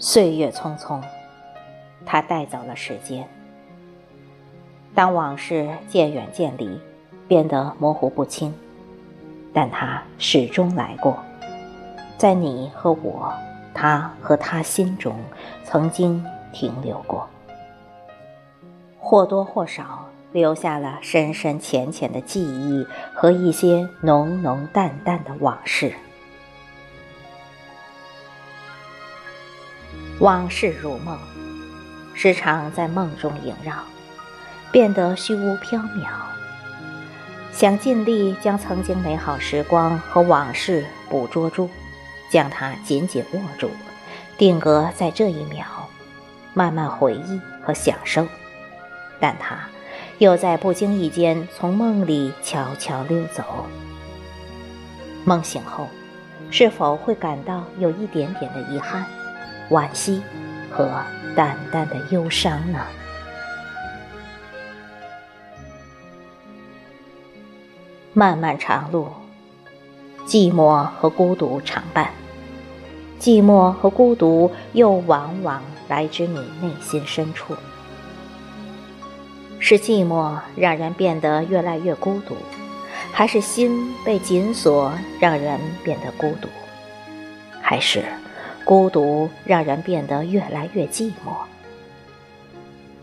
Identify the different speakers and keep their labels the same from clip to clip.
Speaker 1: 岁月匆匆，它带走了时间。当往事渐远渐离，变得模糊不清，但它始终来过，在你和我、他和他心中，曾经停留过，或多或少留下了深深浅浅的记忆和一些浓浓淡淡的往事。往事如梦，时常在梦中萦绕，变得虚无缥缈。想尽力将曾经美好时光和往事捕捉住，将它紧紧握住，定格在这一秒，慢慢回忆和享受。但它又在不经意间从梦里悄悄溜走。梦醒后，是否会感到有一点点的遗憾？惋惜和淡淡的忧伤呢？漫漫长路，寂寞和孤独常伴，寂寞和孤独又往往来自你内心深处。是寂寞让人变得越来越孤独，还是心被紧锁让人变得孤独？还是？孤独让人变得越来越寂寞。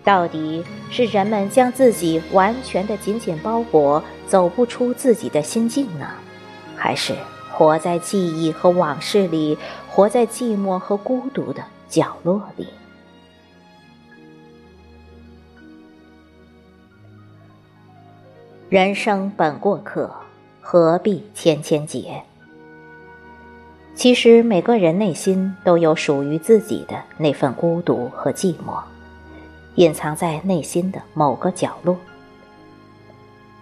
Speaker 1: 到底是人们将自己完全的紧紧包裹，走不出自己的心境呢，还是活在记忆和往事里，活在寂寞和孤独的角落里？人生本过客，何必千千结？其实每个人内心都有属于自己的那份孤独和寂寞，隐藏在内心的某个角落。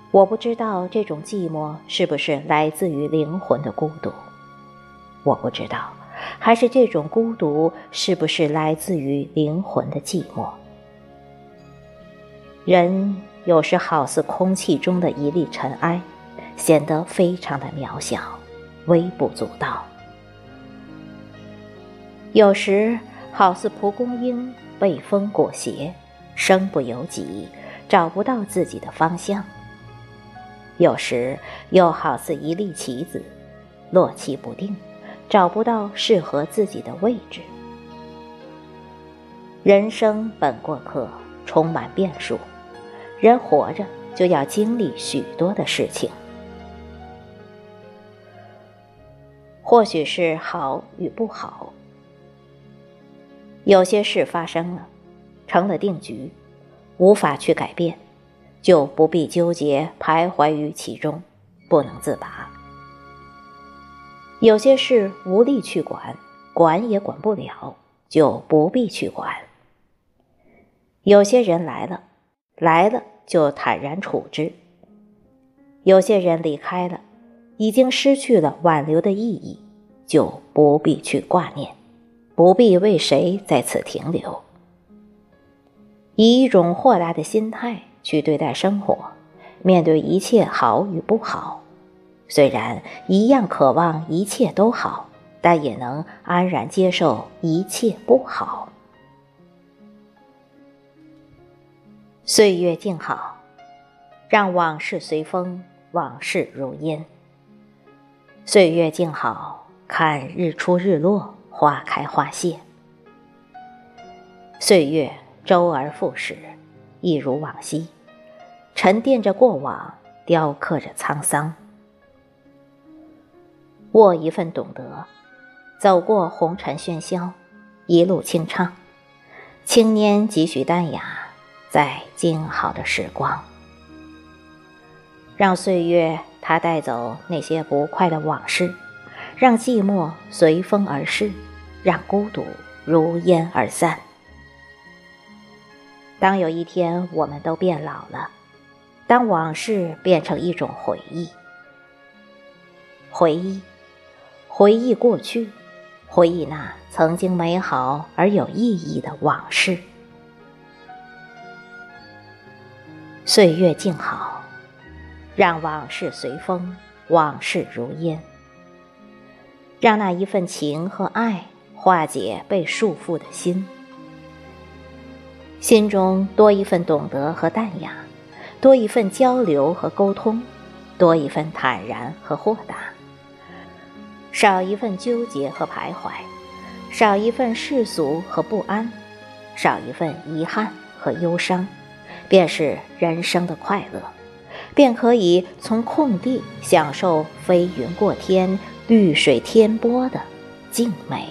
Speaker 1: 我不知道这种寂寞是不是来自于灵魂的孤独，我不知道，还是这种孤独是不是来自于灵魂的寂寞。人有时好似空气中的一粒尘埃，显得非常的渺小，微不足道。有时好似蒲公英被风裹挟，身不由己，找不到自己的方向；有时又好似一粒棋子，落棋不定，找不到适合自己的位置。人生本过客，充满变数，人活着就要经历许多的事情，或许是好与不好。有些事发生了，成了定局，无法去改变，就不必纠结徘徊于其中，不能自拔。有些事无力去管，管也管不了，就不必去管。有些人来了，来了就坦然处之；有些人离开了，已经失去了挽留的意义，就不必去挂念。不必为谁在此停留，以一种豁达的心态去对待生活，面对一切好与不好，虽然一样渴望一切都好，但也能安然接受一切不好。岁月静好，让往事随风，往事如烟。岁月静好，看日出日落。花开花谢，岁月周而复始，一如往昔，沉淀着过往，雕刻着沧桑。握一份懂得，走过红尘喧嚣，一路清畅。青年几许淡雅，在静好的时光，让岁月它带走那些不快的往事。让寂寞随风而逝，让孤独如烟而散。当有一天我们都变老了，当往事变成一种回忆，回忆，回忆过去，回忆那曾经美好而有意义的往事。岁月静好，让往事随风，往事如烟。让那一份情和爱化解被束缚的心，心中多一份懂得和淡雅，多一份交流和沟通，多一份坦然和豁达，少一份纠结和徘徊，少一份世俗和不安，少一份遗憾和忧伤，便是人生的快乐，便可以从空地享受飞云过天。绿水天波的静美。